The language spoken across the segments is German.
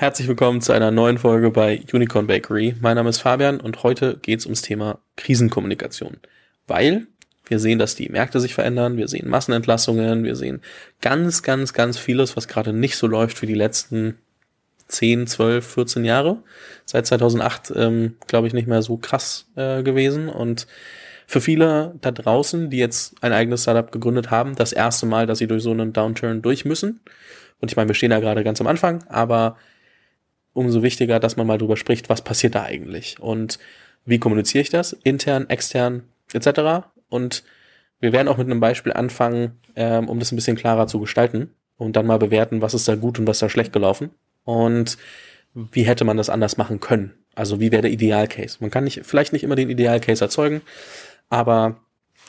Herzlich willkommen zu einer neuen Folge bei Unicorn Bakery. Mein Name ist Fabian und heute geht es ums Thema Krisenkommunikation. Weil wir sehen, dass die Märkte sich verändern, wir sehen Massenentlassungen, wir sehen ganz, ganz, ganz vieles, was gerade nicht so läuft wie die letzten 10, 12, 14 Jahre. Seit 2008, ähm, glaube ich, nicht mehr so krass äh, gewesen. Und für viele da draußen, die jetzt ein eigenes Startup gegründet haben, das erste Mal, dass sie durch so einen Downturn durch müssen. Und ich meine, wir stehen da gerade ganz am Anfang, aber umso wichtiger, dass man mal drüber spricht, was passiert da eigentlich und wie kommuniziere ich das, intern, extern etc. Und wir werden auch mit einem Beispiel anfangen, ähm, um das ein bisschen klarer zu gestalten und dann mal bewerten, was ist da gut und was da schlecht gelaufen und wie hätte man das anders machen können. Also wie wäre der Idealcase? Man kann nicht, vielleicht nicht immer den Idealcase erzeugen, aber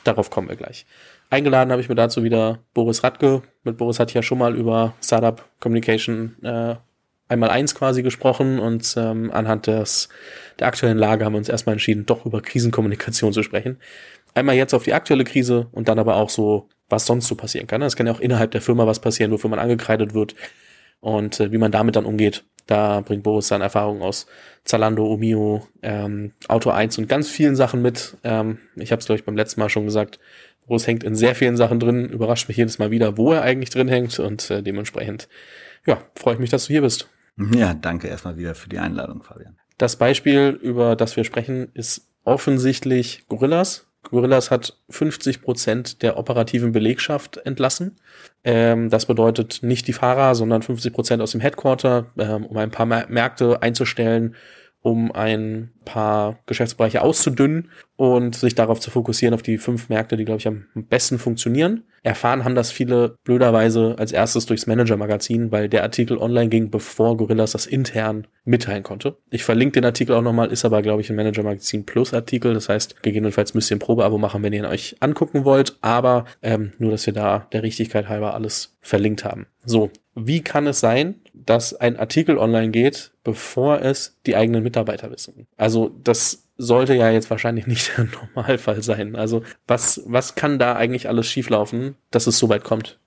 darauf kommen wir gleich. Eingeladen habe ich mir dazu wieder Boris Radke. Mit Boris hatte ich ja schon mal über Startup Communication äh, einmal eins quasi gesprochen und ähm, anhand des, der aktuellen Lage haben wir uns erstmal entschieden, doch über Krisenkommunikation zu sprechen. Einmal jetzt auf die aktuelle Krise und dann aber auch so, was sonst so passieren kann. Es kann ja auch innerhalb der Firma was passieren, wofür man angekreidet wird und äh, wie man damit dann umgeht. Da bringt Boris seine Erfahrungen aus Zalando, Omio, ähm, Auto 1 und ganz vielen Sachen mit. Ähm, ich habe es, glaube ich, beim letzten Mal schon gesagt. Boris hängt in sehr vielen Sachen drin, überrascht mich jedes Mal wieder, wo er eigentlich drin hängt und äh, dementsprechend, ja, freue ich mich, dass du hier bist. Ja, danke erstmal wieder für die Einladung, Fabian. Das Beispiel, über das wir sprechen, ist offensichtlich Gorillas. Gorillas hat 50 Prozent der operativen Belegschaft entlassen. Ähm, das bedeutet nicht die Fahrer, sondern 50 Prozent aus dem Headquarter, ähm, um ein paar Märkte einzustellen um ein paar Geschäftsbereiche auszudünnen und sich darauf zu fokussieren, auf die fünf Märkte, die, glaube ich, am besten funktionieren. Erfahren haben das viele blöderweise als erstes durchs Manager-Magazin, weil der Artikel online ging, bevor Gorillas das intern mitteilen konnte. Ich verlinke den Artikel auch nochmal, ist aber, glaube ich, ein Manager-Magazin Plus-Artikel. Das heißt, gegebenenfalls müsst ihr ein Probeabo machen, wenn ihr ihn euch angucken wollt. Aber ähm, nur, dass wir da der Richtigkeit halber alles verlinkt haben. So, wie kann es sein, dass ein Artikel online geht, bevor es die eigenen Mitarbeiter wissen? Also das sollte ja jetzt wahrscheinlich nicht der Normalfall sein. Also was, was kann da eigentlich alles schieflaufen, dass es so weit kommt?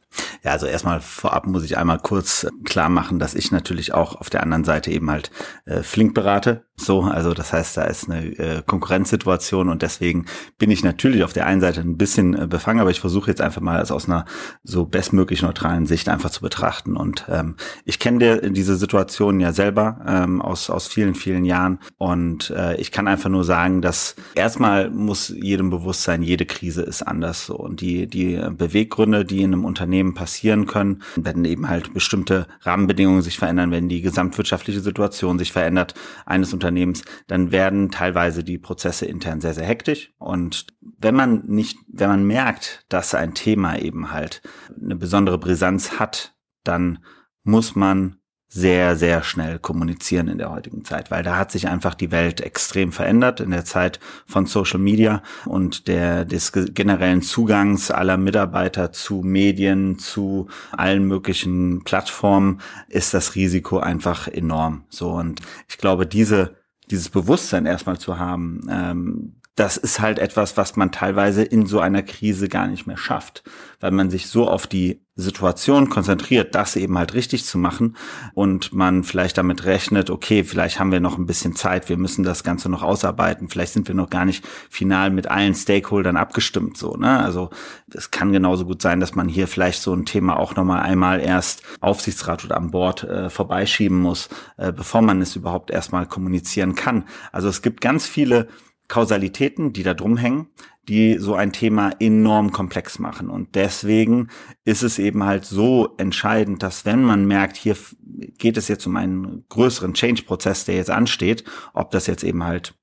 Ja, also erstmal vorab muss ich einmal kurz klar machen, dass ich natürlich auch auf der anderen Seite eben halt äh, Flink berate. So, also das heißt, da ist eine äh, Konkurrenzsituation und deswegen bin ich natürlich auf der einen Seite ein bisschen äh, befangen, aber ich versuche jetzt einfach mal es aus einer so bestmöglich neutralen Sicht einfach zu betrachten. Und ähm, ich kenne diese Situation ja selber ähm, aus, aus vielen, vielen Jahren und äh, ich kann einfach nur sagen, dass erstmal muss jedem bewusst sein, jede Krise ist anders. So. Und die, die Beweggründe, die in einem Unternehmen passieren können, wenn eben halt bestimmte Rahmenbedingungen sich verändern, wenn die gesamtwirtschaftliche Situation sich verändert, eines Unternehmens Unternehmens, dann werden teilweise die Prozesse intern sehr, sehr hektisch. Und wenn man nicht, wenn man merkt, dass ein Thema eben halt eine besondere Brisanz hat, dann muss man sehr, sehr schnell kommunizieren in der heutigen Zeit, weil da hat sich einfach die Welt extrem verändert in der Zeit von Social Media und der, des generellen Zugangs aller Mitarbeiter zu Medien, zu allen möglichen Plattformen ist das Risiko einfach enorm. So und ich glaube, diese dieses Bewusstsein erstmal zu haben, ähm, das ist halt etwas, was man teilweise in so einer Krise gar nicht mehr schafft, weil man sich so auf die Situation konzentriert, das eben halt richtig zu machen und man vielleicht damit rechnet, okay, vielleicht haben wir noch ein bisschen Zeit, wir müssen das Ganze noch ausarbeiten, vielleicht sind wir noch gar nicht final mit allen Stakeholdern abgestimmt, so, ne? Also, es kann genauso gut sein, dass man hier vielleicht so ein Thema auch nochmal einmal erst Aufsichtsrat oder an Bord äh, vorbeischieben muss, äh, bevor man es überhaupt erstmal kommunizieren kann. Also, es gibt ganz viele Kausalitäten, die da drum hängen, die so ein Thema enorm komplex machen. Und deswegen ist es eben halt so entscheidend, dass wenn man merkt, hier geht es jetzt um einen größeren Change-Prozess, der jetzt ansteht, ob das jetzt eben halt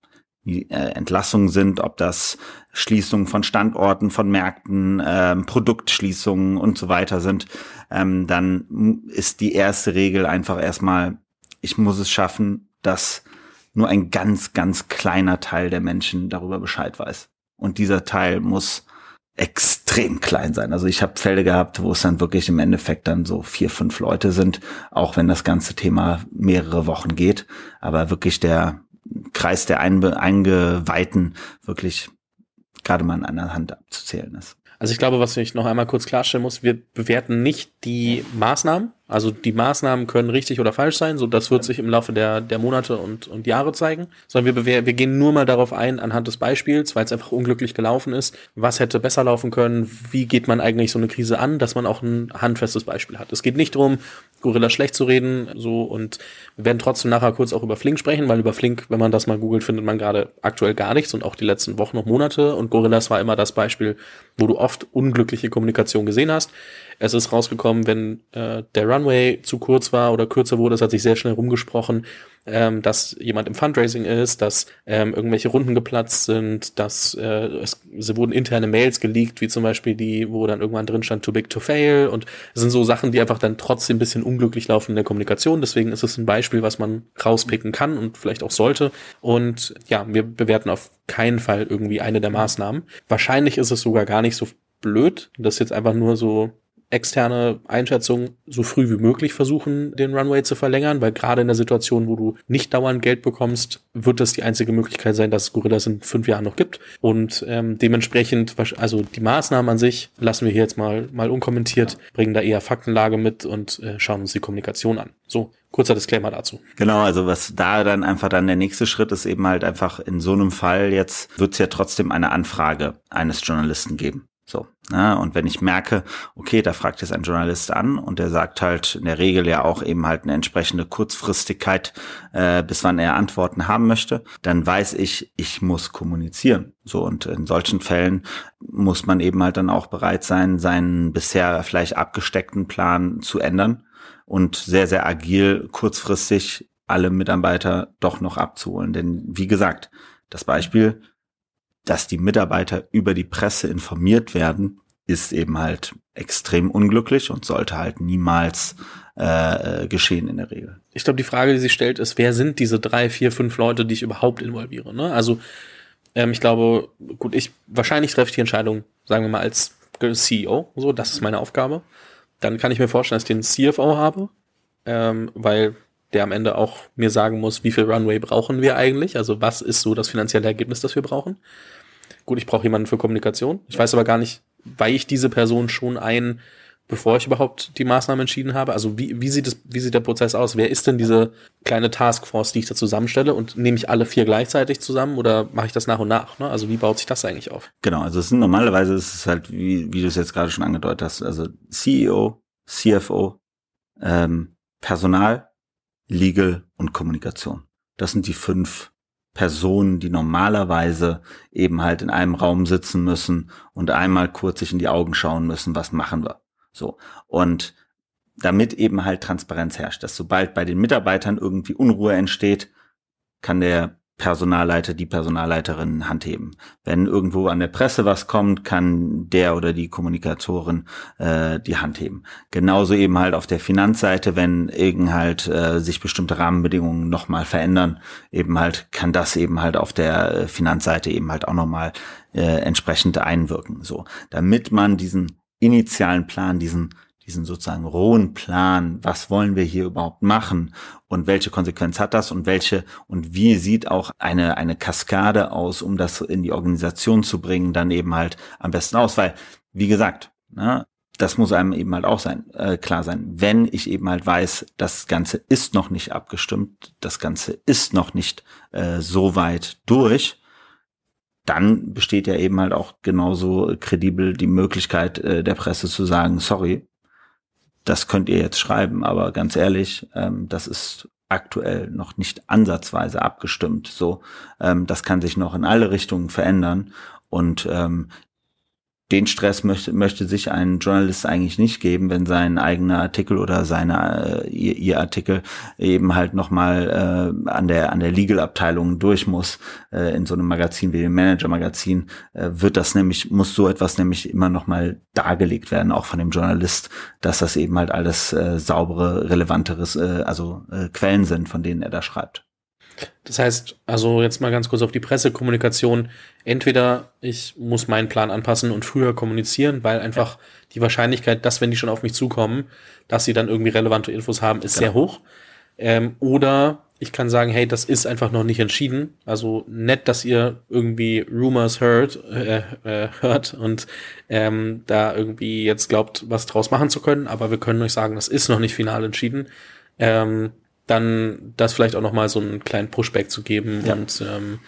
die äh, Entlassungen sind, ob das Schließungen von Standorten, von Märkten, ähm, Produktschließungen und so weiter sind, ähm, dann ist die erste Regel einfach erstmal, ich muss es schaffen, dass nur ein ganz, ganz kleiner Teil der Menschen darüber Bescheid weiß. Und dieser Teil muss extrem klein sein. Also ich habe Fälle gehabt, wo es dann wirklich im Endeffekt dann so vier, fünf Leute sind, auch wenn das ganze Thema mehrere Wochen geht. Aber wirklich der Kreis der Einbe Eingeweihten wirklich gerade mal an einer Hand abzuzählen ist. Also ich glaube, was ich noch einmal kurz klarstellen muss, wir bewerten nicht die Maßnahmen, Also die Maßnahmen können richtig oder falsch sein, so das wird sich im Laufe der, der Monate und, und Jahre zeigen, sondern wir, wir gehen nur mal darauf ein, anhand des Beispiels, weil es einfach unglücklich gelaufen ist, was hätte besser laufen können, wie geht man eigentlich so eine Krise an, dass man auch ein handfestes Beispiel hat. Es geht nicht darum, Gorilla schlecht zu reden, so und wir werden trotzdem nachher kurz auch über Flink sprechen, weil über Flink, wenn man das mal googelt, findet man gerade aktuell gar nichts und auch die letzten Wochen und Monate und Gorillas war immer das Beispiel, wo du oft unglückliche Kommunikation gesehen hast. Es ist rausgekommen, wenn äh, der Runway zu kurz war oder kürzer wurde, das hat sich sehr schnell rumgesprochen, ähm, dass jemand im Fundraising ist, dass ähm, irgendwelche Runden geplatzt sind, dass äh, es, es wurden interne Mails geleakt, wie zum Beispiel die, wo dann irgendwann drin stand, too big to fail und es sind so Sachen, die einfach dann trotzdem ein bisschen unglücklich laufen in der Kommunikation. Deswegen ist es ein Beispiel, was man rauspicken kann und vielleicht auch sollte. Und ja, wir bewerten auf keinen Fall irgendwie eine der Maßnahmen. Wahrscheinlich ist es sogar gar nicht so blöd, das jetzt einfach nur so externe Einschätzung so früh wie möglich versuchen, den Runway zu verlängern, weil gerade in der Situation, wo du nicht dauernd Geld bekommst, wird das die einzige Möglichkeit sein, dass Gorillas in fünf Jahren noch gibt. Und ähm, dementsprechend, also die Maßnahmen an sich lassen wir hier jetzt mal, mal unkommentiert, bringen da eher Faktenlage mit und äh, schauen uns die Kommunikation an. So, kurzer Disclaimer dazu. Genau, also was da dann einfach dann der nächste Schritt ist eben halt einfach in so einem Fall jetzt wird es ja trotzdem eine Anfrage eines Journalisten geben. So. Ja, und wenn ich merke, okay, da fragt jetzt ein Journalist an und der sagt halt in der Regel ja auch eben halt eine entsprechende Kurzfristigkeit, äh, bis wann er Antworten haben möchte, dann weiß ich, ich muss kommunizieren. So, und in solchen Fällen muss man eben halt dann auch bereit sein, seinen bisher vielleicht abgesteckten Plan zu ändern und sehr, sehr agil kurzfristig alle Mitarbeiter doch noch abzuholen. Denn wie gesagt, das Beispiel, dass die Mitarbeiter über die Presse informiert werden, ist eben halt extrem unglücklich und sollte halt niemals äh, geschehen in der Regel. Ich glaube, die Frage, die sich stellt, ist, wer sind diese drei, vier, fünf Leute, die ich überhaupt involviere? Ne? Also ähm, ich glaube, gut, ich wahrscheinlich treffe ich die Entscheidung, sagen wir mal, als CEO, so, das ist meine Aufgabe. Dann kann ich mir vorstellen, dass ich den CFO habe, ähm, weil der am Ende auch mir sagen muss, wie viel Runway brauchen wir eigentlich? Also was ist so das finanzielle Ergebnis, das wir brauchen? Gut, ich brauche jemanden für Kommunikation. Ich weiß aber gar nicht, weil ich diese Person schon ein, bevor ich überhaupt die Maßnahmen entschieden habe. Also wie, wie sieht es, wie sieht der Prozess aus? Wer ist denn diese kleine Taskforce, die ich da zusammenstelle? Und nehme ich alle vier gleichzeitig zusammen oder mache ich das nach und nach? Ne? Also wie baut sich das eigentlich auf? Genau, also es sind normalerweise ist es halt, wie, wie du es jetzt gerade schon angedeutet hast, also CEO, CFO, ähm, Personal, Legal und Kommunikation. Das sind die fünf Personen, die normalerweise eben halt in einem Raum sitzen müssen und einmal kurz sich in die Augen schauen müssen, was machen wir. So. Und damit eben halt Transparenz herrscht, dass sobald bei den Mitarbeitern irgendwie Unruhe entsteht, kann der Personalleiter, die Personalleiterin handheben. Wenn irgendwo an der Presse was kommt, kann der oder die Kommunikatorin äh, die Hand heben. Genauso eben halt auf der Finanzseite, wenn irgend halt äh, sich bestimmte Rahmenbedingungen nochmal verändern, eben halt kann das eben halt auf der äh, Finanzseite eben halt auch nochmal äh, entsprechend einwirken. So, damit man diesen initialen Plan, diesen diesen sozusagen rohen Plan, was wollen wir hier überhaupt machen und welche Konsequenz hat das und welche und wie sieht auch eine, eine Kaskade aus, um das in die Organisation zu bringen, dann eben halt am besten aus, weil, wie gesagt, ne, das muss einem eben halt auch sein, äh, klar sein. Wenn ich eben halt weiß, das Ganze ist noch nicht abgestimmt, das Ganze ist noch nicht äh, so weit durch, dann besteht ja eben halt auch genauso kredibel die Möglichkeit äh, der Presse zu sagen, sorry, das könnt ihr jetzt schreiben, aber ganz ehrlich, ähm, das ist aktuell noch nicht ansatzweise abgestimmt. So, ähm, das kann sich noch in alle Richtungen verändern und ähm, den Stress möchte, möchte sich ein Journalist eigentlich nicht geben, wenn sein eigener Artikel oder seine äh, ihr, ihr Artikel eben halt nochmal äh, an der an der Legal-Abteilung durch muss äh, in so einem Magazin wie dem Manager-Magazin äh, wird das nämlich muss so etwas nämlich immer nochmal dargelegt werden, auch von dem Journalist, dass das eben halt alles äh, saubere, relevanteres, äh, also äh, Quellen sind, von denen er da schreibt. Das heißt, also jetzt mal ganz kurz auf die Pressekommunikation. Entweder ich muss meinen Plan anpassen und früher kommunizieren, weil einfach ja. die Wahrscheinlichkeit, dass wenn die schon auf mich zukommen, dass sie dann irgendwie relevante Infos haben, ist genau. sehr hoch. Ähm, oder ich kann sagen, hey, das ist einfach noch nicht entschieden. Also nett, dass ihr irgendwie Rumors hört, äh, äh, hört und ähm, da irgendwie jetzt glaubt, was draus machen zu können, aber wir können euch sagen, das ist noch nicht final entschieden. Ähm, dann das vielleicht auch noch mal so einen kleinen Pushback zu geben ja. und ähm,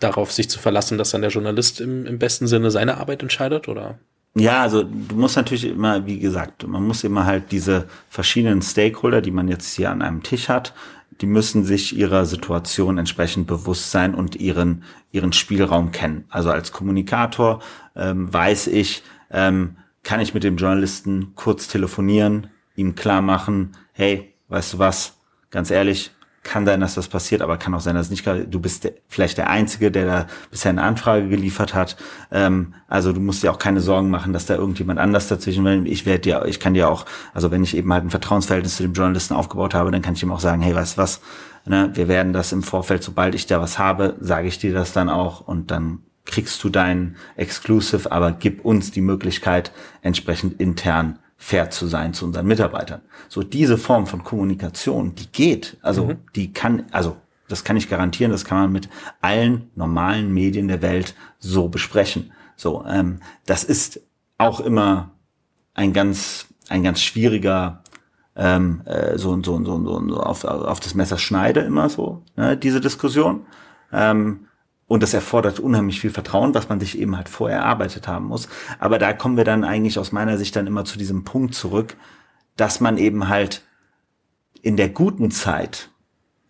darauf sich zu verlassen, dass dann der Journalist im, im besten Sinne seine Arbeit entscheidet, oder? Ja, also du musst natürlich immer, wie gesagt, man muss immer halt diese verschiedenen Stakeholder, die man jetzt hier an einem Tisch hat, die müssen sich ihrer Situation entsprechend bewusst sein und ihren, ihren Spielraum kennen. Also als Kommunikator ähm, weiß ich, ähm, kann ich mit dem Journalisten kurz telefonieren, ihm klar machen, hey, weißt du was, ganz ehrlich, kann sein, dass das passiert, aber kann auch sein, dass nicht du bist der, vielleicht der Einzige, der da bisher eine Anfrage geliefert hat. Ähm, also du musst dir auch keine Sorgen machen, dass da irgendjemand anders dazwischen will. Ich werde dir, ich kann dir auch, also wenn ich eben halt ein Vertrauensverhältnis zu dem Journalisten aufgebaut habe, dann kann ich ihm auch sagen, hey, weißt was, ne, wir werden das im Vorfeld, sobald ich da was habe, sage ich dir das dann auch und dann kriegst du dein Exclusive, aber gib uns die Möglichkeit, entsprechend intern fair zu sein zu unseren Mitarbeitern. So diese Form von Kommunikation, die geht. Also mhm. die kann, also das kann ich garantieren, das kann man mit allen normalen Medien der Welt so besprechen. So, ähm, das ist auch immer ein ganz, ein ganz schwieriger ähm, äh, so, so, so, so, so auf, auf das Messer schneide immer so, ne, diese Diskussion. Ähm, und das erfordert unheimlich viel Vertrauen, was man sich eben halt vorher erarbeitet haben muss. Aber da kommen wir dann eigentlich aus meiner Sicht dann immer zu diesem Punkt zurück, dass man eben halt in der guten Zeit,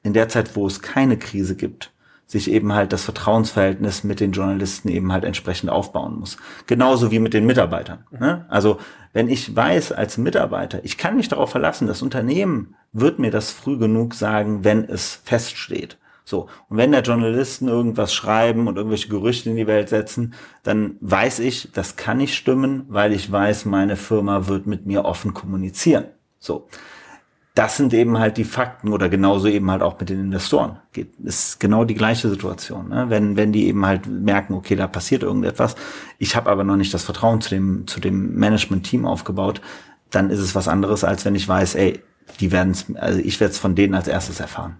in der Zeit, wo es keine Krise gibt, sich eben halt das Vertrauensverhältnis mit den Journalisten eben halt entsprechend aufbauen muss. Genauso wie mit den Mitarbeitern. Ne? Also wenn ich weiß als Mitarbeiter, ich kann mich darauf verlassen, das Unternehmen wird mir das früh genug sagen, wenn es feststeht. So. Und wenn da Journalisten irgendwas schreiben und irgendwelche Gerüchte in die Welt setzen, dann weiß ich, das kann nicht stimmen, weil ich weiß, meine Firma wird mit mir offen kommunizieren. So. Das sind eben halt die Fakten oder genauso eben halt auch mit den Investoren. Geht, ist genau die gleiche Situation. Ne? Wenn, wenn die eben halt merken, okay, da passiert irgendetwas, ich habe aber noch nicht das Vertrauen zu dem, zu dem Management-Team aufgebaut, dann ist es was anderes, als wenn ich weiß, ey, die werden es, also ich werde es von denen als erstes erfahren.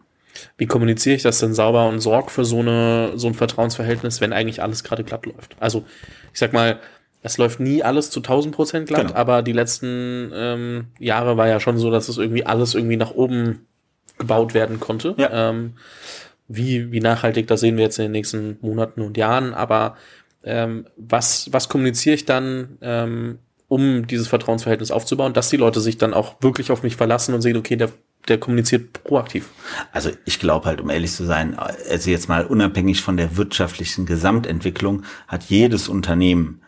Wie kommuniziere ich das denn sauber und sorg für so, eine, so ein Vertrauensverhältnis, wenn eigentlich alles gerade glatt läuft? Also, ich sag mal, es läuft nie alles zu 1000 Prozent glatt, genau. aber die letzten ähm, Jahre war ja schon so, dass es irgendwie alles irgendwie nach oben gebaut werden konnte. Ja. Ähm, wie, wie nachhaltig, das sehen wir jetzt in den nächsten Monaten und Jahren, aber ähm, was, was kommuniziere ich dann, ähm, um dieses Vertrauensverhältnis aufzubauen, dass die Leute sich dann auch wirklich auf mich verlassen und sehen, okay, der der kommuniziert proaktiv. Also ich glaube halt, um ehrlich zu sein, also jetzt mal unabhängig von der wirtschaftlichen Gesamtentwicklung, hat jedes Unternehmen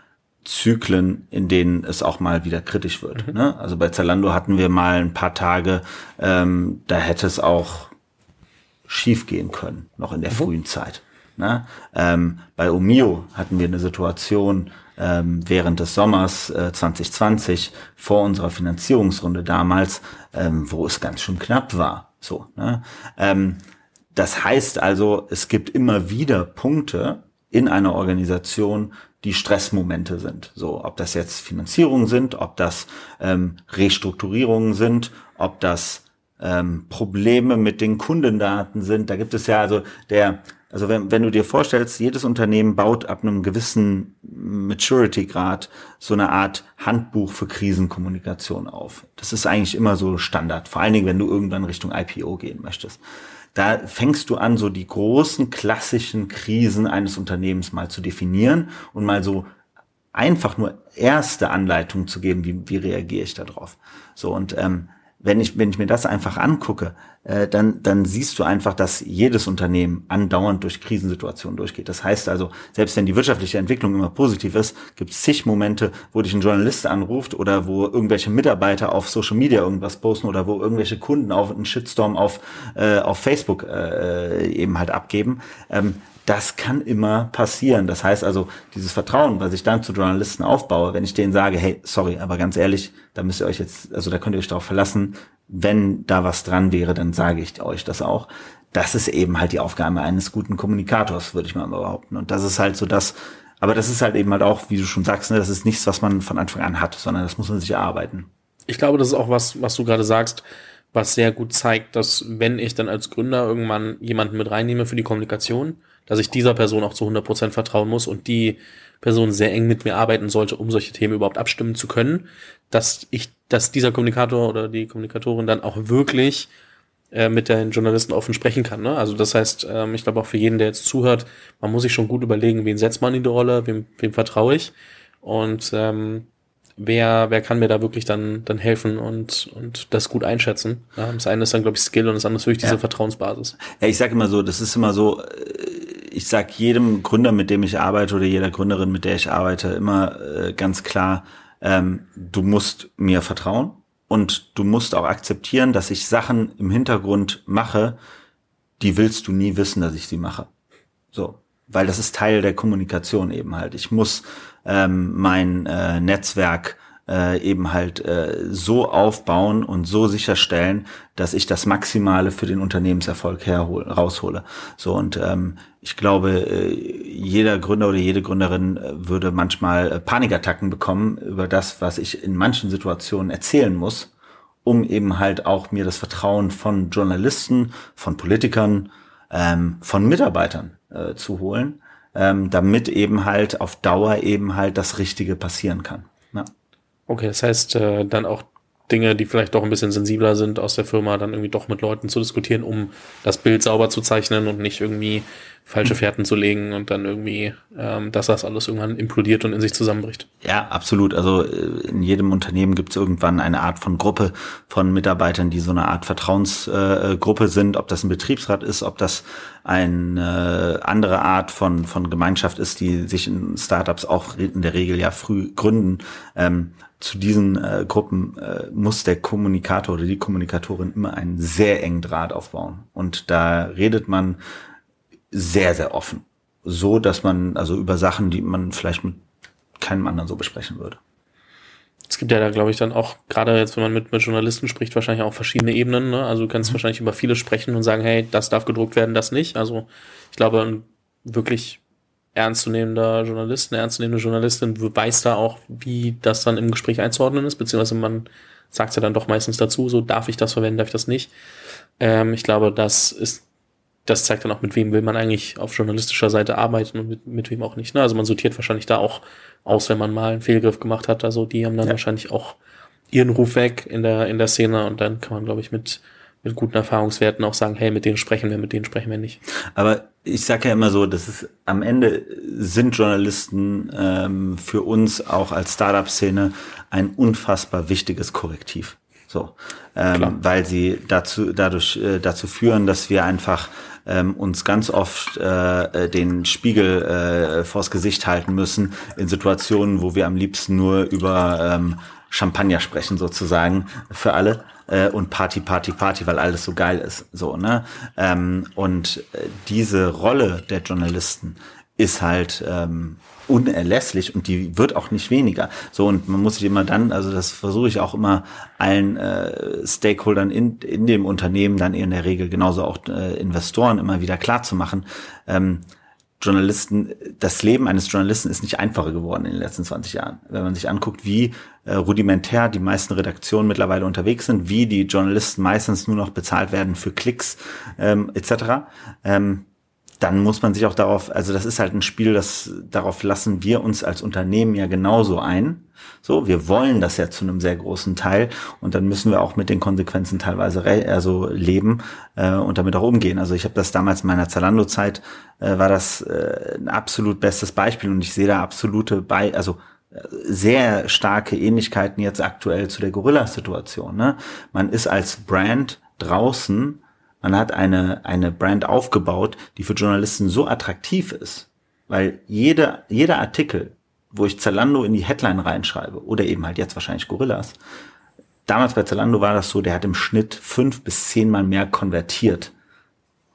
Zyklen, in denen es auch mal wieder kritisch wird. Mhm. Ne? Also bei Zalando hatten wir mal ein paar Tage, ähm, da hätte es auch schief gehen können, noch in der mhm. frühen Zeit. Ne? Ähm, bei Omio hatten wir eine Situation, ähm, während des Sommers äh, 2020 vor unserer Finanzierungsrunde damals, ähm, wo es ganz schön knapp war. So. Ne? Ähm, das heißt also, es gibt immer wieder Punkte in einer Organisation, die Stressmomente sind. So, ob das jetzt Finanzierungen sind, ob das ähm, Restrukturierungen sind, ob das ähm, Probleme mit den Kundendaten sind. Da gibt es ja also der also wenn, wenn du dir vorstellst, jedes Unternehmen baut ab einem gewissen Maturity-Grad so eine Art Handbuch für Krisenkommunikation auf. Das ist eigentlich immer so Standard, vor allen Dingen, wenn du irgendwann Richtung IPO gehen möchtest. Da fängst du an, so die großen klassischen Krisen eines Unternehmens mal zu definieren und mal so einfach nur erste Anleitungen zu geben, wie, wie reagiere ich da drauf. So und ähm, wenn ich, wenn ich mir das einfach angucke, äh, dann, dann siehst du einfach, dass jedes Unternehmen andauernd durch Krisensituationen durchgeht. Das heißt also, selbst wenn die wirtschaftliche Entwicklung immer positiv ist, gibt es zig Momente, wo dich ein Journalist anruft oder wo irgendwelche Mitarbeiter auf Social Media irgendwas posten oder wo irgendwelche Kunden auf einen Shitstorm auf, äh, auf Facebook äh, eben halt abgeben. Ähm, das kann immer passieren. Das heißt also, dieses Vertrauen, was ich dann zu Journalisten aufbaue, wenn ich denen sage, hey, sorry, aber ganz ehrlich, da müsst ihr euch jetzt, also da könnt ihr euch darauf verlassen, wenn da was dran wäre, dann sage ich euch das auch. Das ist eben halt die Aufgabe eines guten Kommunikators, würde ich mal behaupten. Und das ist halt so das, aber das ist halt eben halt auch, wie du schon sagst, ne, das ist nichts, was man von Anfang an hat, sondern das muss man sich erarbeiten. Ich glaube, das ist auch was, was du gerade sagst was sehr gut zeigt, dass wenn ich dann als Gründer irgendwann jemanden mit reinnehme für die Kommunikation, dass ich dieser Person auch zu 100 Prozent vertrauen muss und die Person sehr eng mit mir arbeiten sollte, um solche Themen überhaupt abstimmen zu können, dass ich, dass dieser Kommunikator oder die Kommunikatorin dann auch wirklich äh, mit den Journalisten offen sprechen kann. Ne? Also das heißt, ähm, ich glaube auch für jeden, der jetzt zuhört, man muss sich schon gut überlegen, wen setzt man in die Rolle, wem, wem vertraue ich und ähm, wer, wer kann mir da wirklich dann, dann helfen und, und das gut einschätzen. Ja, das eine ist dann, glaube ich, Skill und das andere ist wirklich diese ja. Vertrauensbasis. Ja, ich sage immer so, das ist immer so, äh, ich sag jedem Gründer, mit dem ich arbeite oder jeder Gründerin, mit der ich arbeite, immer äh, ganz klar, ähm, du musst mir vertrauen und du musst auch akzeptieren, dass ich Sachen im Hintergrund mache, die willst du nie wissen, dass ich sie mache. So, weil das ist Teil der Kommunikation eben halt. Ich muss ähm, mein äh, Netzwerk äh, eben halt äh, so aufbauen und so sicherstellen, dass ich das Maximale für den Unternehmenserfolg herhol raushole. So und ähm, ich glaube, äh, jeder Gründer oder jede Gründerin äh, würde manchmal äh, Panikattacken bekommen über das, was ich in manchen Situationen erzählen muss, um eben halt auch mir das Vertrauen von Journalisten, von Politikern, ähm, von Mitarbeitern äh, zu holen ähm, damit eben halt auf Dauer eben halt das Richtige passieren kann. Ja. Okay, das heißt äh, dann auch Dinge, die vielleicht doch ein bisschen sensibler sind aus der Firma, dann irgendwie doch mit Leuten zu diskutieren, um das Bild sauber zu zeichnen und nicht irgendwie falsche Fährten zu legen und dann irgendwie, ähm, dass das alles irgendwann implodiert und in sich zusammenbricht. Ja, absolut. Also äh, in jedem Unternehmen gibt es irgendwann eine Art von Gruppe von Mitarbeitern, die so eine Art Vertrauensgruppe äh, sind, ob das ein Betriebsrat ist, ob das eine andere Art von, von Gemeinschaft ist, die sich in Startups auch in der Regel ja früh gründen. Ähm, zu diesen äh, Gruppen äh, muss der Kommunikator oder die Kommunikatorin immer einen sehr engen Draht aufbauen. Und da redet man sehr, sehr offen. So, dass man, also über Sachen, die man vielleicht mit keinem anderen so besprechen würde. Es gibt ja da, glaube ich, dann auch, gerade jetzt, wenn man mit, mit Journalisten spricht, wahrscheinlich auch verschiedene Ebenen. Ne? Also du kannst mhm. wahrscheinlich über viele sprechen und sagen, hey, das darf gedruckt werden, das nicht. Also ich glaube, wirklich ernstzunehmender Journalist, eine ernstzunehmende Journalistin weiß da auch, wie das dann im Gespräch einzuordnen ist, beziehungsweise man sagt ja dann doch meistens dazu, so darf ich das verwenden, darf ich das nicht. Ähm, ich glaube, das ist das zeigt dann auch, mit wem will man eigentlich auf journalistischer Seite arbeiten und mit, mit wem auch nicht. Ne? Also man sortiert wahrscheinlich da auch aus, wenn man mal einen Fehlgriff gemacht hat. Also die haben dann ja. wahrscheinlich auch ihren Ruf weg in der, in der Szene und dann kann man, glaube ich, mit, mit guten Erfahrungswerten auch sagen, hey, mit denen sprechen wir, mit denen sprechen wir nicht. Aber ich sage ja immer so, dass es am Ende sind Journalisten ähm, für uns auch als Startup-Szene ein unfassbar wichtiges Korrektiv. So, ähm, weil sie dazu dadurch äh, dazu führen, dass wir einfach ähm, uns ganz oft äh, äh, den Spiegel äh, vors Gesicht halten müssen in Situationen, wo wir am liebsten nur über ähm, Champagner sprechen sozusagen für alle äh, und Party, Party, Party, weil alles so geil ist. So, ne? Ähm, und äh, diese Rolle der Journalisten ist halt ähm, unerlässlich und die wird auch nicht weniger. So und man muss sich immer dann, also das versuche ich auch immer allen äh, Stakeholdern in, in dem Unternehmen, dann in der Regel genauso auch äh, Investoren immer wieder klar zu machen. Ähm, Journalisten, das Leben eines Journalisten ist nicht einfacher geworden in den letzten 20 Jahren. Wenn man sich anguckt, wie äh, rudimentär die meisten Redaktionen mittlerweile unterwegs sind, wie die Journalisten meistens nur noch bezahlt werden für Klicks ähm, etc. Ähm, dann muss man sich auch darauf, also das ist halt ein Spiel, das darauf lassen wir uns als Unternehmen ja genauso ein. So, wir wollen das ja zu einem sehr großen Teil und dann müssen wir auch mit den Konsequenzen teilweise also leben äh, und damit auch umgehen. Also ich habe das damals in meiner Zalando-Zeit äh, war das äh, ein absolut bestes Beispiel und ich sehe da absolute bei, also äh, sehr starke Ähnlichkeiten jetzt aktuell zu der Gorilla-Situation. Ne? Man ist als Brand draußen man hat eine, eine Brand aufgebaut, die für Journalisten so attraktiv ist, weil jeder, jeder Artikel, wo ich Zalando in die Headline reinschreibe, oder eben halt jetzt wahrscheinlich Gorillas, damals bei Zalando war das so, der hat im Schnitt fünf bis zehnmal mehr konvertiert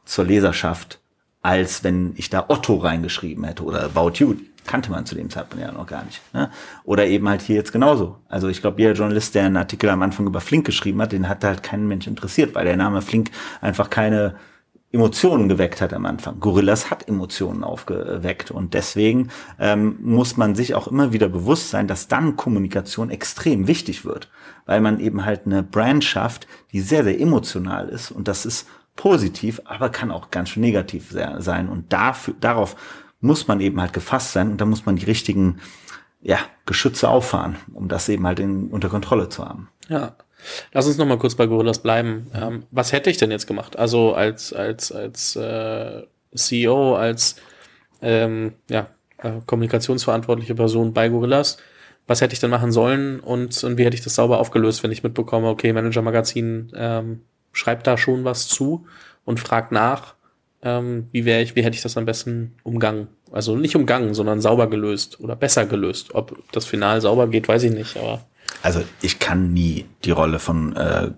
zur Leserschaft, als wenn ich da Otto reingeschrieben hätte oder About You kannte man zu dem Zeitpunkt ja noch gar nicht. Ne? Oder eben halt hier jetzt genauso. Also ich glaube, jeder Journalist, der einen Artikel am Anfang über Flink geschrieben hat, den hat halt kein Mensch interessiert, weil der Name Flink einfach keine Emotionen geweckt hat am Anfang. Gorillas hat Emotionen aufgeweckt und deswegen ähm, muss man sich auch immer wieder bewusst sein, dass dann Kommunikation extrem wichtig wird, weil man eben halt eine Brand schafft, die sehr, sehr emotional ist und das ist positiv, aber kann auch ganz schön negativ sein und dafür, darauf muss man eben halt gefasst sein und da muss man die richtigen ja, Geschütze auffahren, um das eben halt in, unter Kontrolle zu haben. Ja. Lass uns noch mal kurz bei Gorillas bleiben. Ähm, was hätte ich denn jetzt gemacht? Also als als als äh, CEO, als ähm, ja, äh, kommunikationsverantwortliche Person bei Gorillas, was hätte ich denn machen sollen und, und wie hätte ich das sauber aufgelöst, wenn ich mitbekomme, okay, Manager Magazin ähm, schreibt da schon was zu und fragt nach, ähm, wie wäre ich, wie hätte ich das am besten umgangen? Also nicht umgangen, sondern sauber gelöst oder besser gelöst. Ob das Final sauber geht, weiß ich nicht, aber also ich kann nie die Rolle von äh,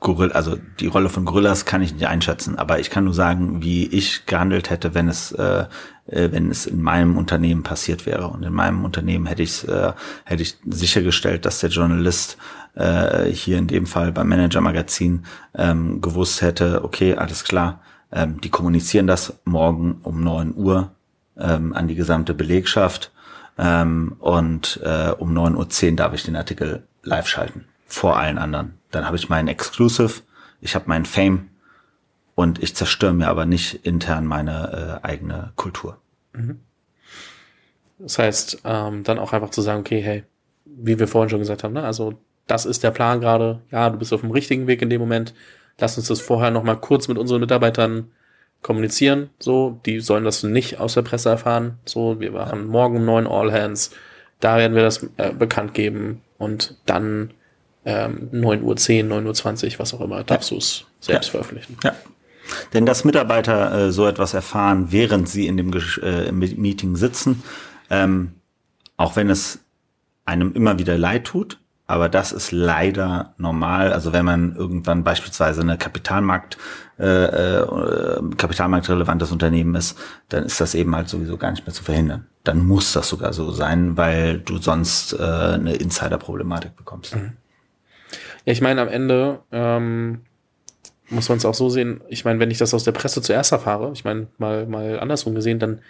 Gorilla, also die Rolle von Gorillas kann ich nicht einschätzen, aber ich kann nur sagen, wie ich gehandelt hätte, wenn es äh, äh wenn es in meinem Unternehmen passiert wäre. Und in meinem Unternehmen hätte ich äh, hätte ich sichergestellt, dass der Journalist äh, hier in dem Fall beim Manager Magazin ähm, gewusst hätte, okay, alles klar, ähm, die kommunizieren das morgen um neun Uhr ähm, an die gesamte Belegschaft ähm, und äh, um 9.10 Uhr darf ich den Artikel live schalten. Vor allen anderen. Dann habe ich meinen Exclusive, ich habe meinen Fame und ich zerstöre mir aber nicht intern meine äh, eigene Kultur. Mhm. Das heißt, ähm, dann auch einfach zu sagen, okay, hey, wie wir vorhin schon gesagt haben, ne? also das ist der Plan gerade, ja, du bist auf dem richtigen Weg in dem Moment, lass uns das vorher nochmal kurz mit unseren Mitarbeitern kommunizieren, so, die sollen das nicht aus der Presse erfahren, so, wir machen morgen um neun All Hands, da werden wir das äh, bekannt geben und dann ähm, 9 Uhr 10, 9 Uhr 20, was auch immer, darfst ja. du es selbst ja. veröffentlichen. Ja. Denn dass Mitarbeiter äh, so etwas erfahren, während sie in dem äh, Meeting sitzen, ähm, auch wenn es einem immer wieder leid tut, aber das ist leider normal. Also wenn man irgendwann beispielsweise eine Kapitalmarkt, äh, äh, kapitalmarktrelevantes Unternehmen ist, dann ist das eben halt sowieso gar nicht mehr zu verhindern. Dann muss das sogar so sein, weil du sonst äh, eine Insider-Problematik bekommst. Mhm. Ja, ich meine, am Ende ähm, muss man es auch so sehen. Ich meine, wenn ich das aus der Presse zuerst erfahre, ich meine, mal, mal andersrum gesehen, dann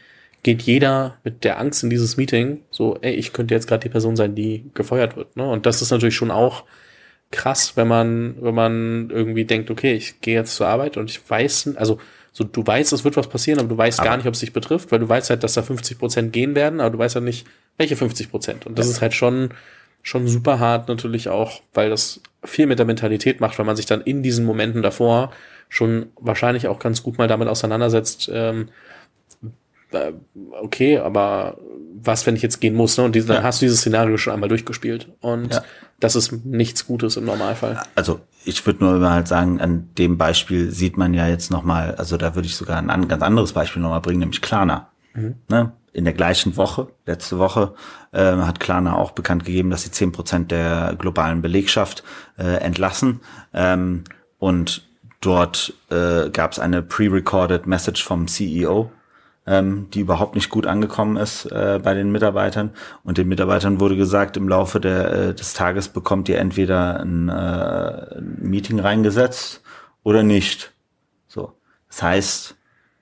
geht jeder mit der Angst in dieses Meeting, so, ey, ich könnte jetzt gerade die Person sein, die gefeuert wird. Ne? Und das ist natürlich schon auch krass, wenn man, wenn man irgendwie denkt, okay, ich gehe jetzt zur Arbeit und ich weiß, also so du weißt, es wird was passieren, aber du weißt aber gar nicht, ob es dich betrifft, weil du weißt halt, dass da 50 Prozent gehen werden, aber du weißt halt nicht, welche 50 Prozent. Und das ja. ist halt schon, schon super hart natürlich auch, weil das viel mit der Mentalität macht, weil man sich dann in diesen Momenten davor schon wahrscheinlich auch ganz gut mal damit auseinandersetzt, ähm, äh, okay, aber was, wenn ich jetzt gehen muss? Ne? Und diese, dann hast du dieses Szenario schon einmal durchgespielt. Und ja. das ist nichts Gutes im Normalfall. Also ich würde nur immer halt sagen, an dem Beispiel sieht man ja jetzt nochmal, also da würde ich sogar ein ganz anderes Beispiel nochmal bringen, nämlich Klarna. Mhm. Ne? In der gleichen Woche, letzte Woche, äh, hat Klarna auch bekannt gegeben, dass sie zehn Prozent der globalen Belegschaft äh, entlassen. Ähm, und dort äh, gab es eine pre-recorded Message vom CEO, ähm, die überhaupt nicht gut angekommen ist äh, bei den Mitarbeitern. Und den Mitarbeitern wurde gesagt, im Laufe der, äh, des Tages bekommt ihr entweder ein, äh, Meeting reingesetzt oder nicht. So. Das heißt,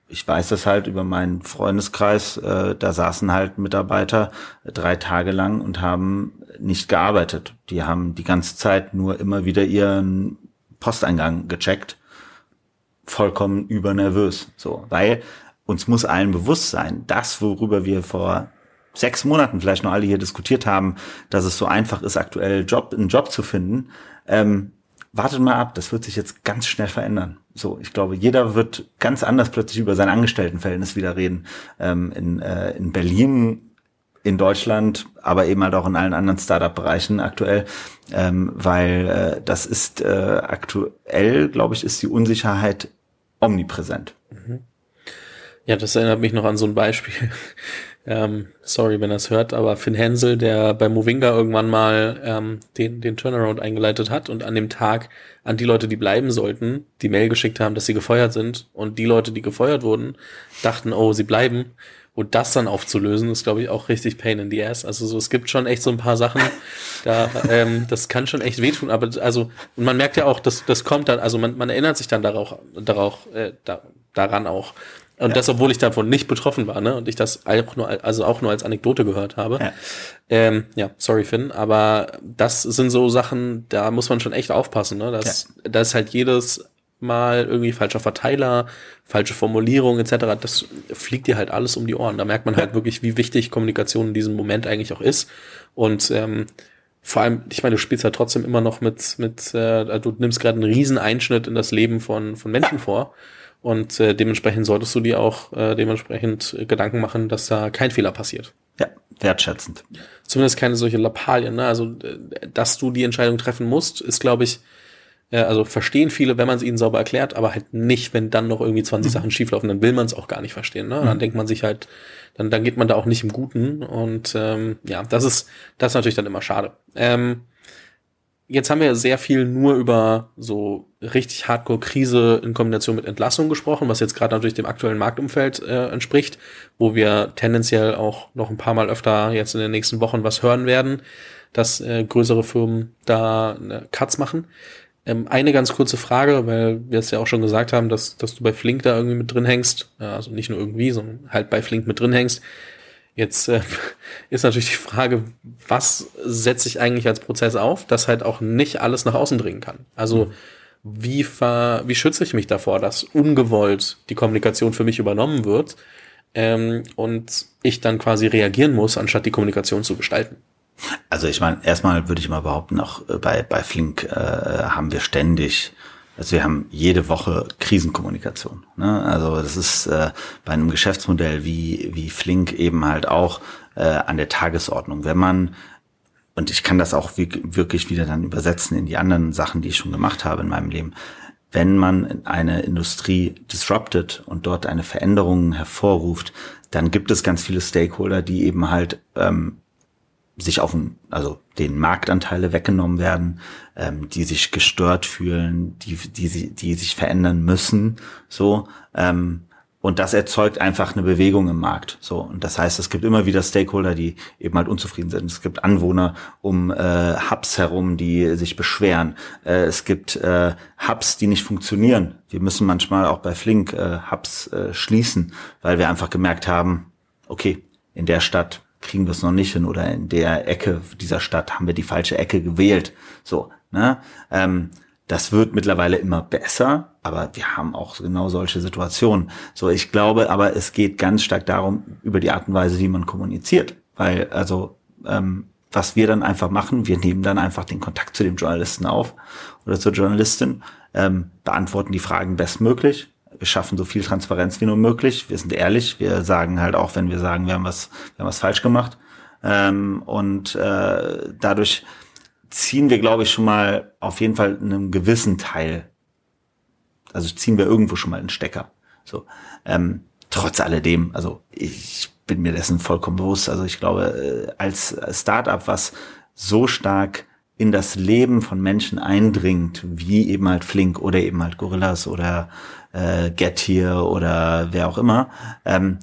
ich weiß das halt über meinen Freundeskreis, äh, da saßen halt Mitarbeiter drei Tage lang und haben nicht gearbeitet. Die haben die ganze Zeit nur immer wieder ihren Posteingang gecheckt, vollkommen übernervös. So, weil uns muss allen bewusst sein, das, worüber wir vor sechs Monaten vielleicht noch alle hier diskutiert haben, dass es so einfach ist, aktuell Job, einen Job zu finden, ähm, wartet mal ab, das wird sich jetzt ganz schnell verändern. So, ich glaube, jeder wird ganz anders plötzlich über sein Angestelltenverhältnis wieder reden. Ähm, in, äh, in Berlin, in Deutschland, aber eben halt auch in allen anderen Startup-Bereichen aktuell, ähm, weil äh, das ist äh, aktuell, glaube ich, ist die Unsicherheit omnipräsent. Mhm. Ja, das erinnert mich noch an so ein Beispiel. ähm, sorry, wenn er es hört, aber Finn Hensel, der bei Movinga irgendwann mal ähm, den, den Turnaround eingeleitet hat und an dem Tag an die Leute, die bleiben sollten, die Mail geschickt haben, dass sie gefeuert sind und die Leute, die gefeuert wurden, dachten, oh, sie bleiben. Und das dann aufzulösen, ist, glaube ich, auch richtig Pain in the Ass. Also so, es gibt schon echt so ein paar Sachen, da, ähm, das kann schon echt wehtun. Aber also, und man merkt ja auch, dass das kommt dann, also man, man erinnert sich dann darauf, darauf, äh, da, daran auch. Und ja. das, obwohl ich davon nicht betroffen war, ne? Und ich das auch nur, also auch nur als Anekdote gehört habe. Ja. Ähm, ja, sorry, Finn, aber das sind so Sachen, da muss man schon echt aufpassen, ne? Das, ja. da ist halt jedes Mal irgendwie falscher Verteiler, falsche Formulierung etc. Das fliegt dir halt alles um die Ohren. Da merkt man halt wirklich, wie wichtig Kommunikation in diesem Moment eigentlich auch ist. Und ähm, vor allem, ich meine, du spielst ja trotzdem immer noch mit, mit äh, du nimmst gerade einen riesen Einschnitt in das Leben von, von Menschen vor. Und äh, dementsprechend solltest du dir auch äh, dementsprechend Gedanken machen, dass da kein Fehler passiert. Ja, wertschätzend. Zumindest keine solche Lappalien. Ne? Also, dass du die Entscheidung treffen musst, ist, glaube ich, äh, also verstehen viele, wenn man es ihnen sauber erklärt, aber halt nicht, wenn dann noch irgendwie 20 mhm. Sachen schieflaufen, dann will man es auch gar nicht verstehen. Ne? Dann mhm. denkt man sich halt, dann, dann geht man da auch nicht im Guten. Und ähm, ja, das ist, das ist natürlich dann immer schade. Ähm, jetzt haben wir sehr viel nur über so richtig Hardcore-Krise in Kombination mit Entlassung gesprochen, was jetzt gerade natürlich dem aktuellen Marktumfeld äh, entspricht, wo wir tendenziell auch noch ein paar Mal öfter jetzt in den nächsten Wochen was hören werden, dass äh, größere Firmen da äh, Cuts machen. Ähm, eine ganz kurze Frage, weil wir es ja auch schon gesagt haben, dass, dass du bei Flink da irgendwie mit drin hängst, also nicht nur irgendwie, sondern halt bei Flink mit drin hängst. Jetzt äh, ist natürlich die Frage, was setze ich eigentlich als Prozess auf, dass halt auch nicht alles nach außen dringen kann. Also mhm. wie, ver, wie schütze ich mich davor, dass ungewollt die Kommunikation für mich übernommen wird ähm, und ich dann quasi reagieren muss, anstatt die Kommunikation zu gestalten? Also ich meine, erstmal würde ich mal behaupten, auch äh, bei, bei Flink äh, haben wir ständig also wir haben jede Woche Krisenkommunikation. Ne? Also das ist äh, bei einem Geschäftsmodell wie, wie Flink eben halt auch äh, an der Tagesordnung. Wenn man, und ich kann das auch wirklich wieder dann übersetzen in die anderen Sachen, die ich schon gemacht habe in meinem Leben, wenn man eine Industrie disruptet und dort eine Veränderung hervorruft, dann gibt es ganz viele Stakeholder, die eben halt ähm, sich auf den, also den Marktanteile weggenommen werden, ähm, die sich gestört fühlen, die, die, die sich verändern müssen, so, ähm, und das erzeugt einfach eine Bewegung im Markt. So und das heißt, es gibt immer wieder Stakeholder, die eben halt unzufrieden sind. Es gibt Anwohner um äh, Hubs herum, die sich beschweren. Äh, es gibt äh, Hubs, die nicht funktionieren. Wir müssen manchmal auch bei Flink äh, Hubs äh, schließen, weil wir einfach gemerkt haben, okay, in der Stadt kriegen wir es noch nicht hin oder in der Ecke dieser Stadt haben wir die falsche Ecke gewählt. So, ne? Ähm, das wird mittlerweile immer besser, aber wir haben auch genau solche Situationen. So, ich glaube, aber es geht ganz stark darum, über die Art und Weise, wie man kommuniziert. Weil, also, ähm, was wir dann einfach machen, wir nehmen dann einfach den Kontakt zu dem Journalisten auf oder zur Journalistin, ähm, beantworten die Fragen bestmöglich, wir schaffen so viel Transparenz wie nur möglich. Wir sind ehrlich. Wir sagen halt auch, wenn wir sagen, wir haben was, wir haben was falsch gemacht. Ähm, und äh, dadurch ziehen wir, glaube ich, schon mal auf jeden Fall einen gewissen Teil. Also ziehen wir irgendwo schon mal einen Stecker. So. Ähm, trotz alledem, also ich bin mir dessen vollkommen bewusst. Also ich glaube, äh, als Startup, was so stark in das Leben von Menschen eindringt, wie eben halt Flink oder eben halt Gorillas oder äh, Get Here oder wer auch immer, ähm,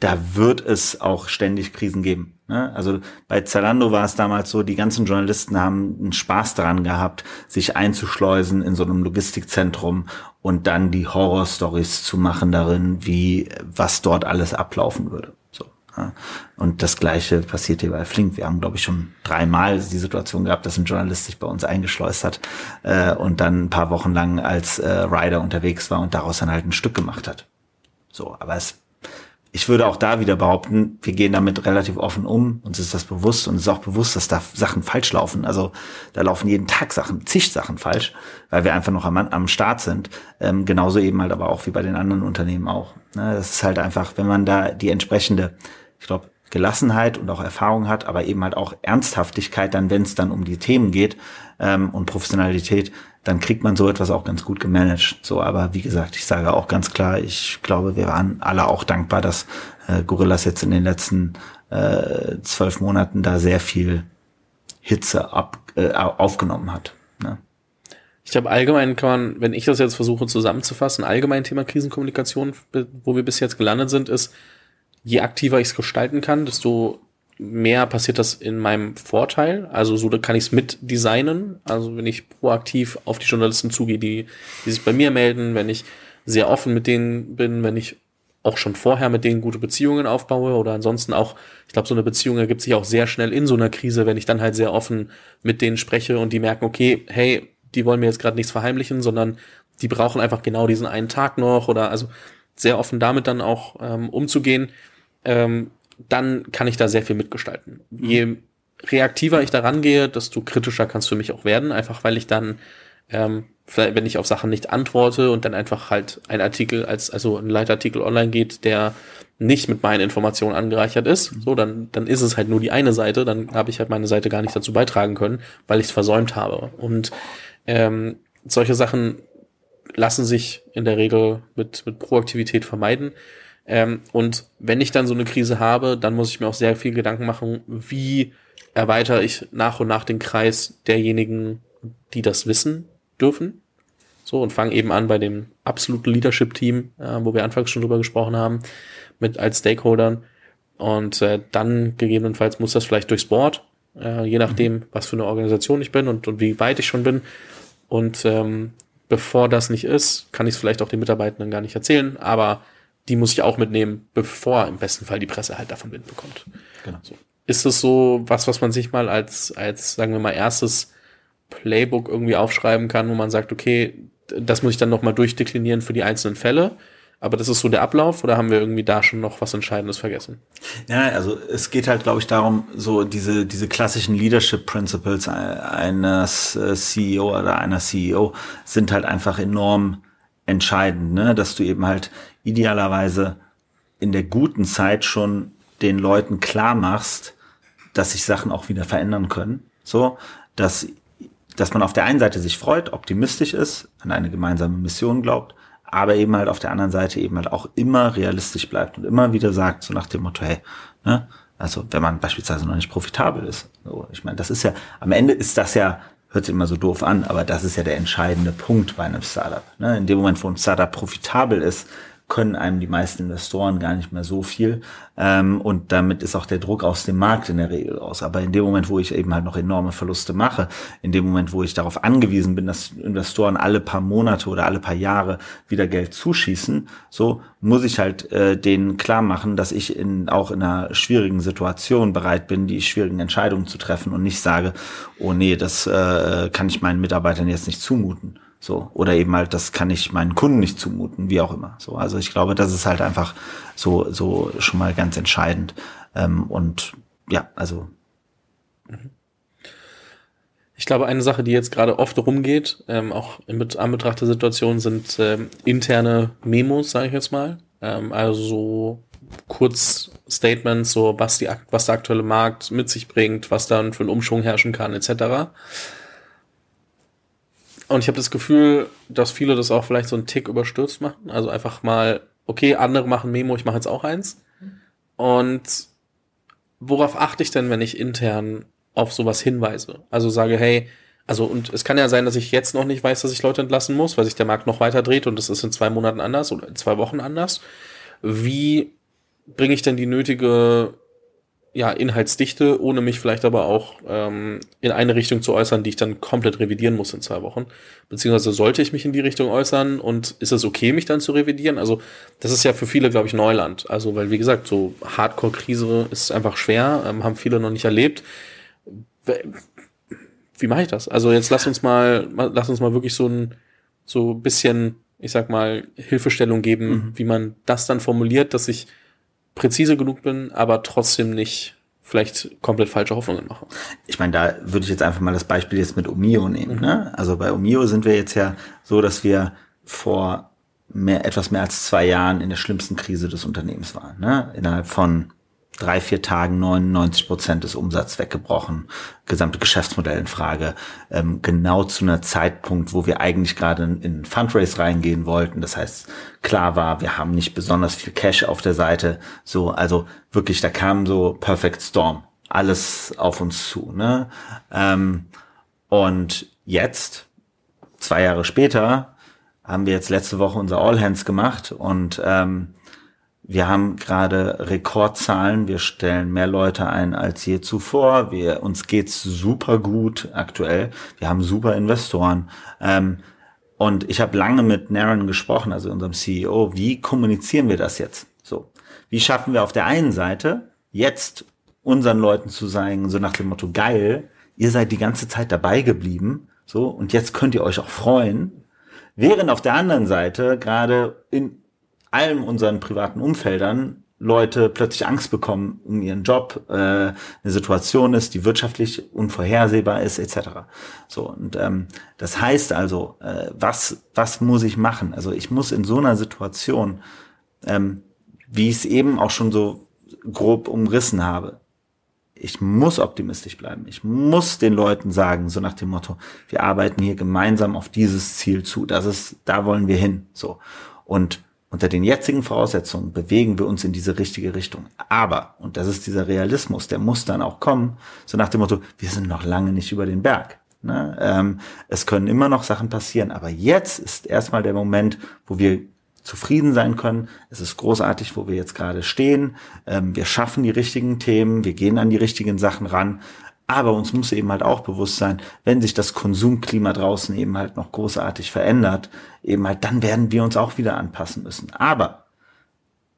da wird es auch ständig Krisen geben. Ne? Also bei Zalando war es damals so, die ganzen Journalisten haben einen Spaß daran gehabt, sich einzuschleusen in so einem Logistikzentrum und dann die Horrorstories zu machen darin, wie was dort alles ablaufen würde. Und das Gleiche passiert hier bei Flink. Wir haben, glaube ich, schon dreimal die Situation gehabt, dass ein Journalist sich bei uns eingeschleust hat äh, und dann ein paar Wochen lang als äh, Rider unterwegs war und daraus dann halt ein Stück gemacht hat. So, aber es, ich würde auch da wieder behaupten, wir gehen damit relativ offen um, uns ist das bewusst und es ist auch bewusst, dass da Sachen falsch laufen. Also da laufen jeden Tag Sachen, zig Sachen falsch, weil wir einfach noch am, am Start sind. Ähm, genauso eben halt aber auch wie bei den anderen Unternehmen auch. Ne, das ist halt einfach, wenn man da die entsprechende ich glaube, Gelassenheit und auch Erfahrung hat, aber eben halt auch Ernsthaftigkeit dann, wenn es dann um die Themen geht ähm, und Professionalität, dann kriegt man so etwas auch ganz gut gemanagt. So, aber wie gesagt, ich sage auch ganz klar, ich glaube, wir waren alle auch dankbar, dass äh, Gorillas jetzt in den letzten äh, zwölf Monaten da sehr viel Hitze ab, äh, aufgenommen hat. Ne? Ich glaube, allgemein kann man, wenn ich das jetzt versuche zusammenzufassen, allgemein Thema Krisenkommunikation, wo wir bis jetzt gelandet sind, ist, je aktiver ich es gestalten kann, desto mehr passiert das in meinem Vorteil. Also so kann ich es mit. Also wenn ich proaktiv auf die Journalisten zugehe, die, die sich bei mir melden, wenn ich sehr offen mit denen bin, wenn ich auch schon vorher mit denen gute Beziehungen aufbaue oder ansonsten auch, ich glaube, so eine Beziehung ergibt sich auch sehr schnell in so einer Krise, wenn ich dann halt sehr offen mit denen spreche und die merken, okay, hey, die wollen mir jetzt gerade nichts verheimlichen, sondern die brauchen einfach genau diesen einen Tag noch oder also sehr offen damit dann auch ähm, umzugehen, ähm, dann kann ich da sehr viel mitgestalten. Mhm. Je reaktiver ich daran gehe, desto kritischer kannst du für mich auch werden, einfach weil ich dann ähm, vielleicht, wenn ich auf Sachen nicht antworte und dann einfach halt ein Artikel als, also ein Leitartikel online geht, der nicht mit meinen Informationen angereichert ist, so, dann, dann ist es halt nur die eine Seite, dann habe ich halt meine Seite gar nicht dazu beitragen können, weil ich es versäumt habe. Und ähm, solche Sachen lassen sich in der Regel mit, mit Proaktivität vermeiden. Ähm, und wenn ich dann so eine Krise habe, dann muss ich mir auch sehr viel Gedanken machen, wie erweitere ich nach und nach den Kreis derjenigen, die das wissen dürfen. So, und fange eben an bei dem absoluten Leadership-Team, äh, wo wir anfangs schon drüber gesprochen haben, mit als Stakeholdern. Und äh, dann gegebenenfalls muss das vielleicht durchs Board, äh, je nachdem, mhm. was für eine Organisation ich bin und, und wie weit ich schon bin. Und ähm, bevor das nicht ist, kann ich es vielleicht auch den Mitarbeitenden gar nicht erzählen, aber die muss ich auch mitnehmen, bevor im besten Fall die Presse halt davon Wind bekommt. Genau. So. Ist es so was, was man sich mal als, als, sagen wir mal, erstes Playbook irgendwie aufschreiben kann, wo man sagt, okay, das muss ich dann nochmal durchdeklinieren für die einzelnen Fälle. Aber das ist so der Ablauf oder haben wir irgendwie da schon noch was Entscheidendes vergessen? Ja, also es geht halt, glaube ich, darum, so diese, diese klassischen Leadership Principles eines äh, CEO oder einer CEO sind halt einfach enorm entscheidend, ne? dass du eben halt idealerweise in der guten Zeit schon den Leuten klar machst, dass sich Sachen auch wieder verändern können. So, dass dass man auf der einen Seite sich freut, optimistisch ist, an eine gemeinsame Mission glaubt, aber eben halt auf der anderen Seite eben halt auch immer realistisch bleibt und immer wieder sagt, so nach dem Motto, hey, ne, also wenn man beispielsweise noch nicht profitabel ist. So, ich meine, das ist ja, am Ende ist das ja, hört sich immer so doof an, aber das ist ja der entscheidende Punkt bei einem Startup. Ne? In dem Moment, wo ein Startup profitabel ist, können einem die meisten Investoren gar nicht mehr so viel. Ähm, und damit ist auch der Druck aus dem Markt in der Regel raus. Aber in dem Moment, wo ich eben halt noch enorme Verluste mache, in dem Moment, wo ich darauf angewiesen bin, dass Investoren alle paar Monate oder alle paar Jahre wieder Geld zuschießen, so muss ich halt äh, denen klar machen, dass ich in, auch in einer schwierigen Situation bereit bin, die schwierigen Entscheidungen zu treffen und nicht sage, oh nee, das äh, kann ich meinen Mitarbeitern jetzt nicht zumuten. So. Oder eben halt, das kann ich meinen Kunden nicht zumuten, wie auch immer. So. Also ich glaube, das ist halt einfach so, so schon mal ganz entscheidend. Ähm, und ja, also. Ich glaube, eine Sache, die jetzt gerade oft rumgeht, ähm, auch in Anbetracht der Situation, sind ähm, interne Memos, sage ich jetzt mal. Ähm, also so kurz Statements, so was, die, was der aktuelle Markt mit sich bringt, was dann für einen Umschwung herrschen kann, etc. Und ich habe das Gefühl, dass viele das auch vielleicht so einen Tick überstürzt machen. Also einfach mal, okay, andere machen Memo, ich mache jetzt auch eins. Und worauf achte ich denn, wenn ich intern auf sowas hinweise? Also sage, hey, also und es kann ja sein, dass ich jetzt noch nicht weiß, dass ich Leute entlassen muss, weil sich der Markt noch weiter dreht und das ist in zwei Monaten anders oder in zwei Wochen anders. Wie bringe ich denn die nötige ja, Inhaltsdichte, ohne mich vielleicht aber auch ähm, in eine Richtung zu äußern, die ich dann komplett revidieren muss in zwei Wochen. Beziehungsweise sollte ich mich in die Richtung äußern und ist es okay, mich dann zu revidieren? Also das ist ja für viele, glaube ich, Neuland. Also weil, wie gesagt, so Hardcore-Krise ist einfach schwer, ähm, haben viele noch nicht erlebt. Wie mache ich das? Also jetzt lass uns mal, lass uns mal wirklich so ein so bisschen, ich sag mal, Hilfestellung geben, mhm. wie man das dann formuliert, dass ich präzise genug bin, aber trotzdem nicht vielleicht komplett falsche Hoffnungen mache. Ich meine, da würde ich jetzt einfach mal das Beispiel jetzt mit Omio nehmen. Mhm. Ne? Also bei Omio sind wir jetzt ja so, dass wir vor mehr, etwas mehr als zwei Jahren in der schlimmsten Krise des Unternehmens waren. Ne? Innerhalb von drei, vier Tagen 99 Prozent des Umsatzes weggebrochen, gesamte Geschäftsmodell in Frage, ähm, genau zu einer Zeitpunkt, wo wir eigentlich gerade in, in Fundraise reingehen wollten. Das heißt, klar war, wir haben nicht besonders viel Cash auf der Seite. So, also wirklich, da kam so Perfect Storm, alles auf uns zu. Ne? Ähm, und jetzt, zwei Jahre später, haben wir jetzt letzte Woche unser All Hands gemacht und ähm, wir haben gerade Rekordzahlen. Wir stellen mehr Leute ein als je zuvor. Wir, uns geht's super gut aktuell. Wir haben super Investoren. Ähm, Und ich habe lange mit Naren gesprochen, also unserem CEO, wie kommunizieren wir das jetzt? So, wie schaffen wir auf der einen Seite jetzt unseren Leuten zu sagen, so nach dem Motto, geil, ihr seid die ganze Zeit dabei geblieben, so, und jetzt könnt ihr euch auch freuen. Während auf der anderen Seite gerade in allen unseren privaten Umfeldern Leute plötzlich Angst bekommen um ihren Job, äh, eine Situation ist, die wirtschaftlich unvorhersehbar ist, etc. So und ähm, das heißt also, äh, was was muss ich machen? Also ich muss in so einer Situation, ähm, wie ich es eben auch schon so grob umrissen habe, ich muss optimistisch bleiben. Ich muss den Leuten sagen, so nach dem Motto, wir arbeiten hier gemeinsam auf dieses Ziel zu. Das ist, da wollen wir hin. So und unter den jetzigen Voraussetzungen bewegen wir uns in diese richtige Richtung. Aber, und das ist dieser Realismus, der muss dann auch kommen, so nach dem Motto, wir sind noch lange nicht über den Berg. Ne? Ähm, es können immer noch Sachen passieren, aber jetzt ist erstmal der Moment, wo wir zufrieden sein können. Es ist großartig, wo wir jetzt gerade stehen. Ähm, wir schaffen die richtigen Themen, wir gehen an die richtigen Sachen ran. Aber uns muss eben halt auch bewusst sein, wenn sich das Konsumklima draußen eben halt noch großartig verändert, eben halt, dann werden wir uns auch wieder anpassen müssen. Aber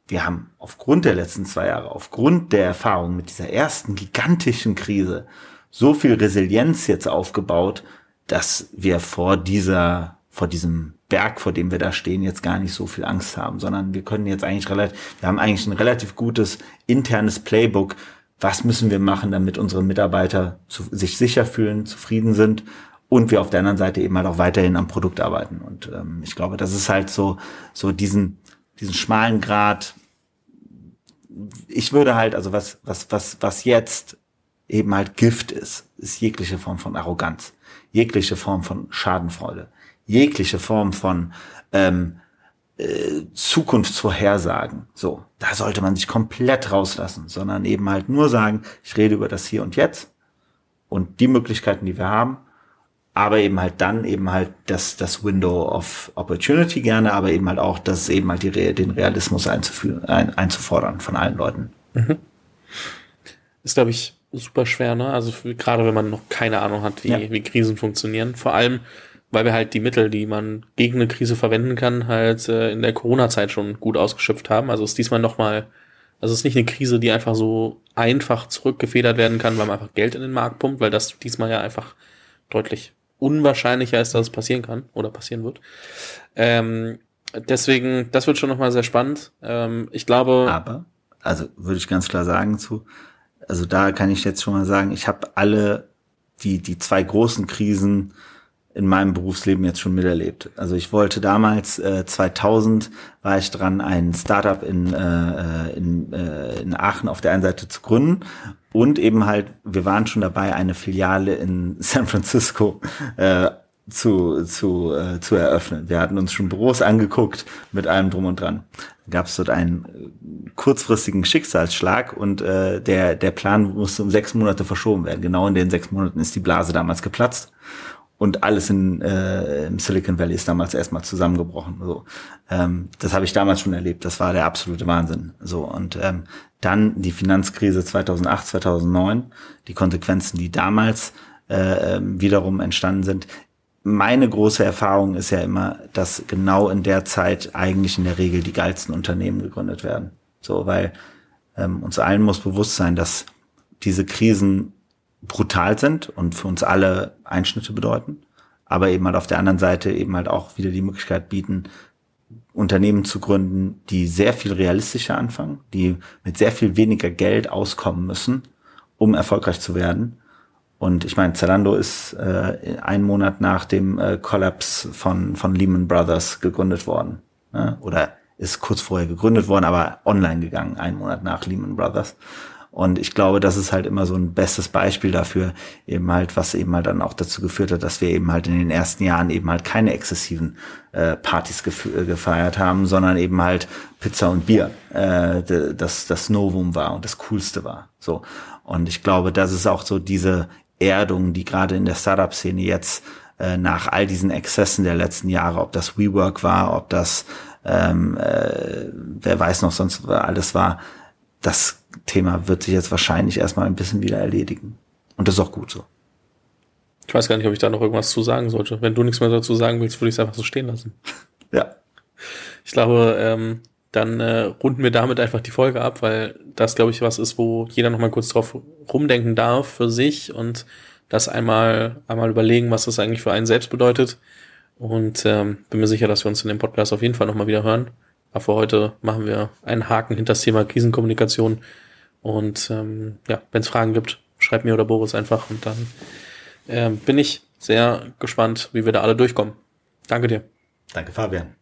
wir haben aufgrund der letzten zwei Jahre, aufgrund der Erfahrung mit dieser ersten gigantischen Krise so viel Resilienz jetzt aufgebaut, dass wir vor dieser, vor diesem Berg, vor dem wir da stehen, jetzt gar nicht so viel Angst haben, sondern wir können jetzt eigentlich relativ, wir haben eigentlich ein relativ gutes internes Playbook, was müssen wir machen, damit unsere Mitarbeiter zu, sich sicher fühlen, zufrieden sind und wir auf der anderen Seite eben halt auch weiterhin am Produkt arbeiten. Und ähm, ich glaube, das ist halt so, so diesen, diesen schmalen Grad. Ich würde halt, also was, was, was, was jetzt eben halt Gift ist, ist jegliche Form von Arroganz, jegliche Form von Schadenfreude, jegliche Form von ähm, äh, Zukunftsvorhersagen. So, da sollte man sich komplett rauslassen, sondern eben halt nur sagen, ich rede über das Hier und Jetzt und die Möglichkeiten, die wir haben, aber eben halt dann eben halt das, das Window of Opportunity gerne, aber eben halt auch das eben halt die, den Realismus einzuführen, ein, einzufordern von allen Leuten. Mhm. Ist, glaube ich, super schwer, ne? Also gerade wenn man noch keine Ahnung hat, wie, ja. wie Krisen funktionieren. Vor allem, weil wir halt die Mittel, die man gegen eine Krise verwenden kann, halt äh, in der Corona-Zeit schon gut ausgeschöpft haben. Also ist diesmal nochmal, also ist nicht eine Krise, die einfach so einfach zurückgefedert werden kann, weil man einfach Geld in den Markt pumpt, weil das diesmal ja einfach deutlich unwahrscheinlicher ist, dass es passieren kann oder passieren wird. Ähm, deswegen, das wird schon nochmal sehr spannend. Ähm, ich glaube. Aber, also würde ich ganz klar sagen zu, also da kann ich jetzt schon mal sagen, ich habe alle die, die zwei großen Krisen in meinem Berufsleben jetzt schon miterlebt. Also ich wollte damals, äh, 2000 war ich dran, ein Startup in, äh, in, äh, in Aachen auf der einen Seite zu gründen und eben halt, wir waren schon dabei, eine Filiale in San Francisco äh, zu, zu, äh, zu eröffnen. Wir hatten uns schon Büros angeguckt mit allem drum und dran. Gab es dort einen äh, kurzfristigen Schicksalsschlag und äh, der, der Plan musste um sechs Monate verschoben werden. Genau in den sechs Monaten ist die Blase damals geplatzt und alles in, äh, im Silicon Valley ist damals erstmal zusammengebrochen. So, ähm, das habe ich damals schon erlebt. Das war der absolute Wahnsinn. So und ähm, dann die Finanzkrise 2008, 2009, die Konsequenzen, die damals äh, ähm, wiederum entstanden sind. Meine große Erfahrung ist ja immer, dass genau in der Zeit eigentlich in der Regel die geilsten Unternehmen gegründet werden. So, weil ähm, uns allen muss bewusst sein, dass diese Krisen brutal sind und für uns alle Einschnitte bedeuten, aber eben halt auf der anderen Seite eben halt auch wieder die Möglichkeit bieten, Unternehmen zu gründen, die sehr viel realistischer anfangen, die mit sehr viel weniger Geld auskommen müssen, um erfolgreich zu werden. Und ich meine, Zalando ist äh, einen Monat nach dem äh, Kollaps von, von Lehman Brothers gegründet worden. Ne? Oder ist kurz vorher gegründet worden, aber online gegangen, einen Monat nach Lehman Brothers. Und ich glaube, das ist halt immer so ein bestes Beispiel dafür, eben halt, was eben halt dann auch dazu geführt hat, dass wir eben halt in den ersten Jahren eben halt keine exzessiven äh, Partys äh, gefeiert haben, sondern eben halt Pizza und Bier, äh, das das Novum war und das Coolste war. So. Und ich glaube, das ist auch so diese Erdung, die gerade in der Startup-Szene jetzt äh, nach all diesen Exzessen der letzten Jahre, ob das WeWork war, ob das ähm, äh, wer weiß noch sonst alles war, das Thema wird sich jetzt wahrscheinlich erstmal ein bisschen wieder erledigen. Und das ist auch gut so. Ich weiß gar nicht, ob ich da noch irgendwas zu sagen sollte. Wenn du nichts mehr dazu sagen willst, würde ich es einfach so stehen lassen. Ja. Ich glaube, ähm, dann äh, runden wir damit einfach die Folge ab, weil das, glaube ich, was ist, wo jeder noch mal kurz drauf rumdenken darf für sich und das einmal, einmal überlegen, was das eigentlich für einen selbst bedeutet. Und ähm, bin mir sicher, dass wir uns in dem Podcast auf jeden Fall nochmal wieder hören. Aber für heute machen wir einen Haken hinter das Thema Krisenkommunikation. Und ähm, ja, wenn es Fragen gibt, schreibt mir oder Boris einfach und dann ähm, bin ich sehr gespannt, wie wir da alle durchkommen. Danke dir. Danke, Fabian.